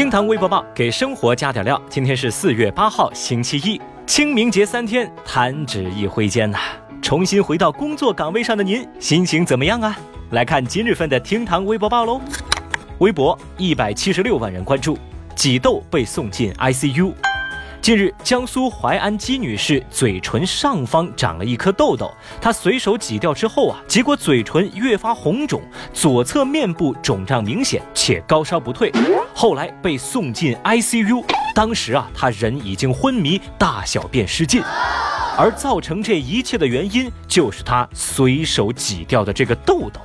厅堂微博报给生活加点料。今天是四月八号，星期一，清明节三天，弹指一挥间呐。重新回到工作岗位上的您，心情怎么样啊？来看今日份的厅堂微博报喽。微博一百七十六万人关注，挤痘被送进 ICU。近日，江苏淮安姬女士嘴唇上方长了一颗痘痘，她随手挤掉之后啊，结果嘴唇越发红肿，左侧面部肿胀明显且高烧不退，后来被送进 ICU。当时啊，她人已经昏迷，大小便失禁。而造成这一切的原因，就是他随手挤掉的这个痘痘。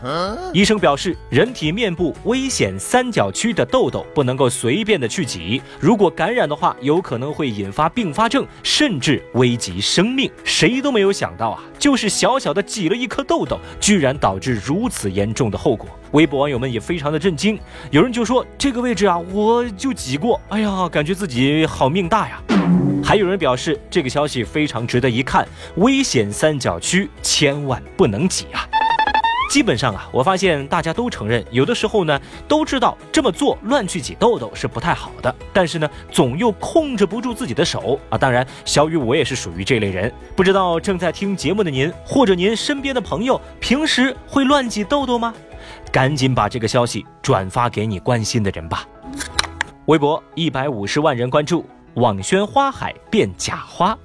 医生表示，人体面部危险三角区的痘痘不能够随便的去挤，如果感染的话，有可能会引发并发症，甚至危及生命。谁都没有想到啊，就是小小的挤了一颗痘痘，居然导致如此严重的后果。微博网友们也非常的震惊，有人就说这个位置啊，我就挤过，哎呀，感觉自己好命大呀。还有人表示，这个消息非常值得一看，危险三角区千万不能挤啊！基本上啊，我发现大家都承认，有的时候呢，都知道这么做乱去挤痘痘是不太好的，但是呢，总又控制不住自己的手啊。当然，小雨我也是属于这类人。不知道正在听节目的您，或者您身边的朋友，平时会乱挤痘痘吗？赶紧把这个消息转发给你关心的人吧。微博一百五十万人关注。网宣花海变假花。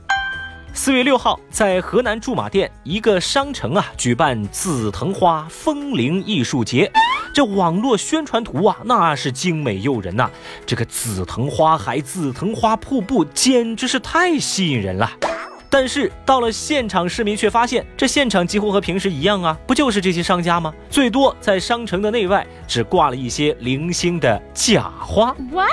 四月六号，在河南驻马店一个商城啊，举办紫藤花风铃艺术节。这网络宣传图啊，那是精美诱人呐！这个紫藤花海、紫藤花瀑布，简直是太吸引人了。但是到了现场，市民却发现，这现场几乎和平时一样啊，不就是这些商家吗？最多在商城的内外只挂了一些零星的假花。What？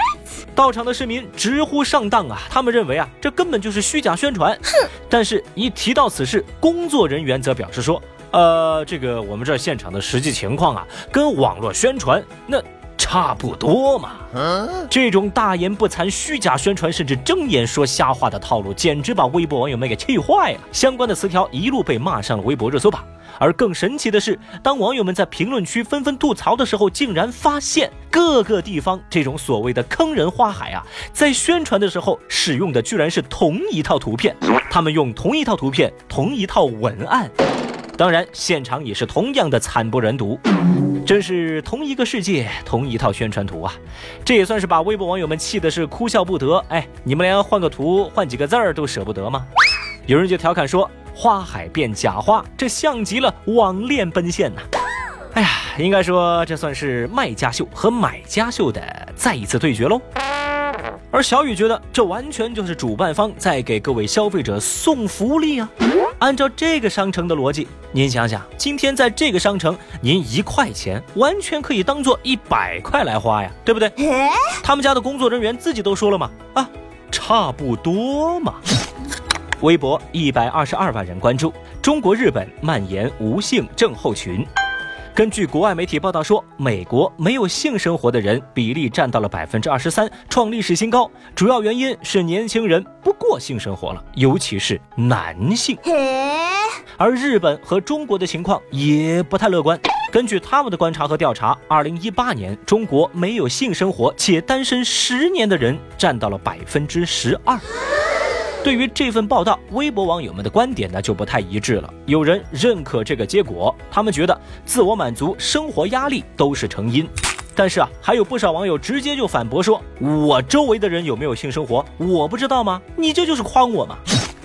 到场的市民直呼上当啊！他们认为啊，这根本就是虚假宣传。哼！但是，一提到此事，工作人员则表示说，呃，这个我们这现场的实际情况啊，跟网络宣传那。差不多嘛，嗯这种大言不惭、虚假宣传，甚至睁眼说瞎话的套路，简直把微博网友们给气坏了。相关的词条一路被骂上了微博热搜榜。而更神奇的是，当网友们在评论区纷纷吐槽的时候，竟然发现各个地方这种所谓的坑人花海啊，在宣传的时候使用的居然是同一套图片，他们用同一套图片、同一套文案。当然，现场也是同样的惨不忍睹，真是同一个世界，同一套宣传图啊！这也算是把微博网友们气的是哭笑不得。哎，你们连换个图、换几个字儿都舍不得吗？有人就调侃说：“花海变假花，这像极了网恋奔现呐！”哎呀，应该说这算是卖家秀和买家秀的再一次对决喽。而小雨觉得这完全就是主办方在给各位消费者送福利啊！按照这个商城的逻辑，您想想，今天在这个商城，您一块钱完全可以当做一百块来花呀，对不对？他们家的工作人员自己都说了嘛，啊，差不多嘛。微博一百二十二万人关注，中国日本蔓延无性症候群。根据国外媒体报道说，美国没有性生活的人比例占到了百分之二十三，创历史新高。主要原因是年轻人不过性生活了，尤其是男性。而日本和中国的情况也不太乐观。根据他们的观察和调查，二零一八年中国没有性生活且单身十年的人占到了百分之十二。对于这份报道，微博网友们的观点呢就不太一致了。有人认可这个结果，他们觉得自我满足、生活压力都是成因。但是啊，还有不少网友直接就反驳说：“我周围的人有没有性生活，我不知道吗？你这就是诓我嘛！”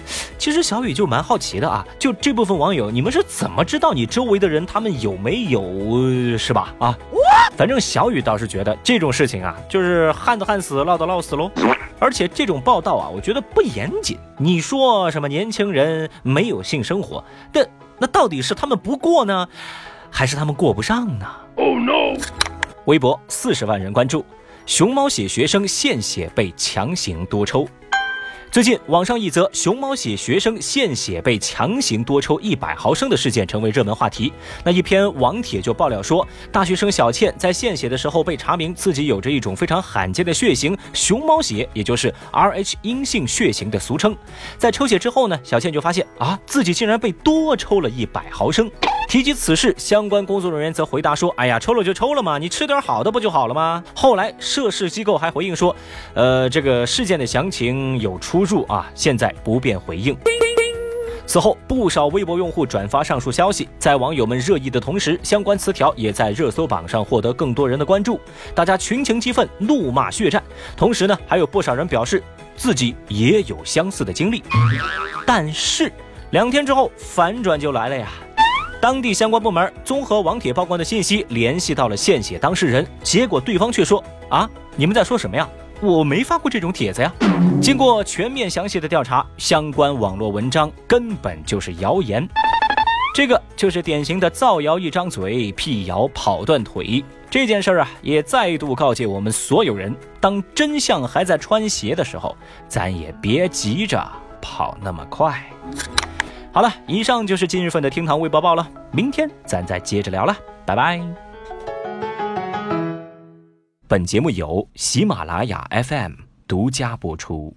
其实小雨就蛮好奇的啊，就这部分网友，你们是怎么知道你周围的人他们有没有，是吧？啊，反正小雨倒是觉得这种事情啊，就是旱的旱死，涝的涝死喽。而且这种报道啊，我觉得不严谨。你说什么年轻人没有性生活？但那到底是他们不过呢，还是他们过不上呢？Oh no！微博四十万人关注，熊猫血学生献血被强行多抽。最近，网上一则熊猫血学生献血被强行多抽一百毫升的事件成为热门话题。那一篇网帖就爆料说，大学生小倩在献血的时候被查明自己有着一种非常罕见的血型——熊猫血，也就是 Rh 阴性血型的俗称。在抽血之后呢，小倩就发现啊，自己竟然被多抽了一百毫升。提及此事，相关工作人员则回答说：“哎呀，抽了就抽了嘛，你吃点好的不就好了吗？”后来涉事机构还回应说：“呃，这个事件的详情有出入啊，现在不便回应。”此后，不少微博用户转发上述消息，在网友们热议的同时，相关词条也在热搜榜上获得更多人的关注，大家群情激愤，怒骂血战。同时呢，还有不少人表示自己也有相似的经历。但是，两天之后反转就来了呀。当地相关部门综合网帖曝光的信息，联系到了献血当事人，结果对方却说：“啊，你们在说什么呀？我没发过这种帖子呀。”经过全面详细的调查，相关网络文章根本就是谣言。这个就是典型的造谣一张嘴，辟谣跑断腿。这件事儿啊，也再度告诫我们所有人：当真相还在穿鞋的时候，咱也别急着跑那么快。好了，以上就是今日份的厅堂微播报了。明天咱再接着聊了，拜拜。本节目由喜马拉雅 FM 独家播出。